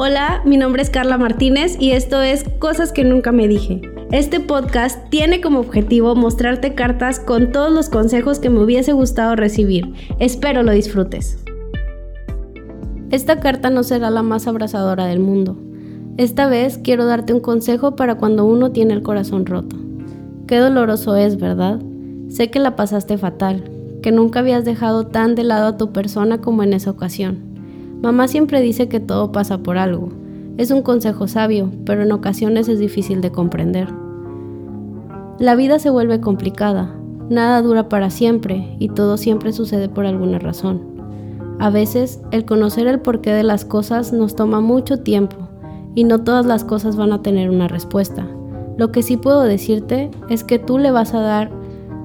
Hola, mi nombre es Carla Martínez y esto es Cosas que nunca me dije. Este podcast tiene como objetivo mostrarte cartas con todos los consejos que me hubiese gustado recibir. Espero lo disfrutes. Esta carta no será la más abrazadora del mundo. Esta vez quiero darte un consejo para cuando uno tiene el corazón roto. Qué doloroso es, ¿verdad? Sé que la pasaste fatal, que nunca habías dejado tan de lado a tu persona como en esa ocasión. Mamá siempre dice que todo pasa por algo. Es un consejo sabio, pero en ocasiones es difícil de comprender. La vida se vuelve complicada, nada dura para siempre y todo siempre sucede por alguna razón. A veces, el conocer el porqué de las cosas nos toma mucho tiempo y no todas las cosas van a tener una respuesta. Lo que sí puedo decirte es que tú le vas a dar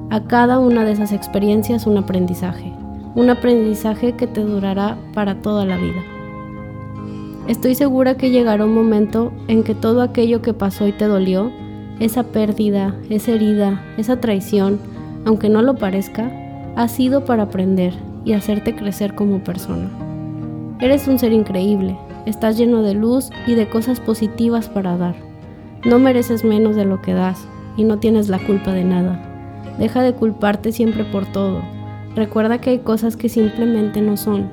a cada una de esas experiencias un aprendizaje un aprendizaje que te durará para toda la vida. Estoy segura que llegará un momento en que todo aquello que pasó y te dolió, esa pérdida, esa herida, esa traición, aunque no lo parezca, ha sido para aprender y hacerte crecer como persona. Eres un ser increíble, estás lleno de luz y de cosas positivas para dar. No mereces menos de lo que das y no tienes la culpa de nada. Deja de culparte siempre por todo Recuerda que hay cosas que simplemente no son,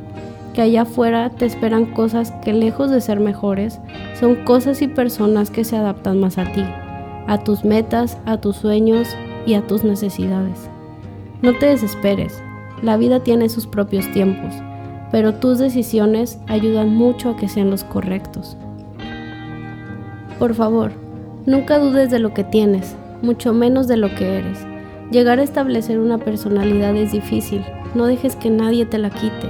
que allá afuera te esperan cosas que lejos de ser mejores, son cosas y personas que se adaptan más a ti, a tus metas, a tus sueños y a tus necesidades. No te desesperes, la vida tiene sus propios tiempos, pero tus decisiones ayudan mucho a que sean los correctos. Por favor, nunca dudes de lo que tienes, mucho menos de lo que eres. Llegar a establecer una personalidad es difícil, no dejes que nadie te la quite.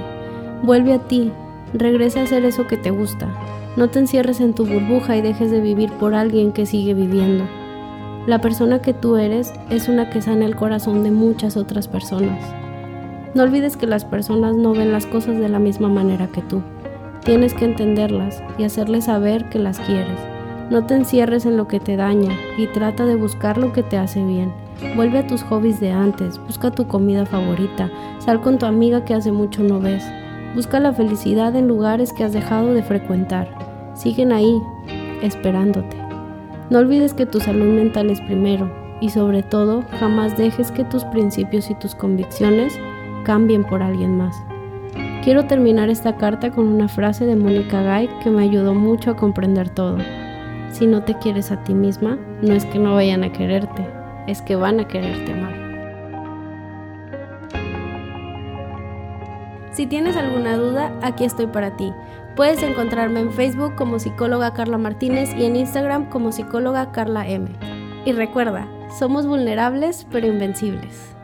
Vuelve a ti, regresa a hacer eso que te gusta. No te encierres en tu burbuja y dejes de vivir por alguien que sigue viviendo. La persona que tú eres es una que sana el corazón de muchas otras personas. No olvides que las personas no ven las cosas de la misma manera que tú. Tienes que entenderlas y hacerles saber que las quieres. No te encierres en lo que te daña y trata de buscar lo que te hace bien. Vuelve a tus hobbies de antes, busca tu comida favorita, sal con tu amiga que hace mucho no ves. Busca la felicidad en lugares que has dejado de frecuentar. Siguen ahí, esperándote. No olvides que tu salud mental es primero y sobre todo jamás dejes que tus principios y tus convicciones cambien por alguien más. Quiero terminar esta carta con una frase de Mónica Gay que me ayudó mucho a comprender todo. Si no te quieres a ti misma, no es que no vayan a quererte, es que van a quererte amar. Si tienes alguna duda, aquí estoy para ti. Puedes encontrarme en Facebook como psicóloga Carla Martínez y en Instagram como psicóloga Carla M. Y recuerda, somos vulnerables pero invencibles.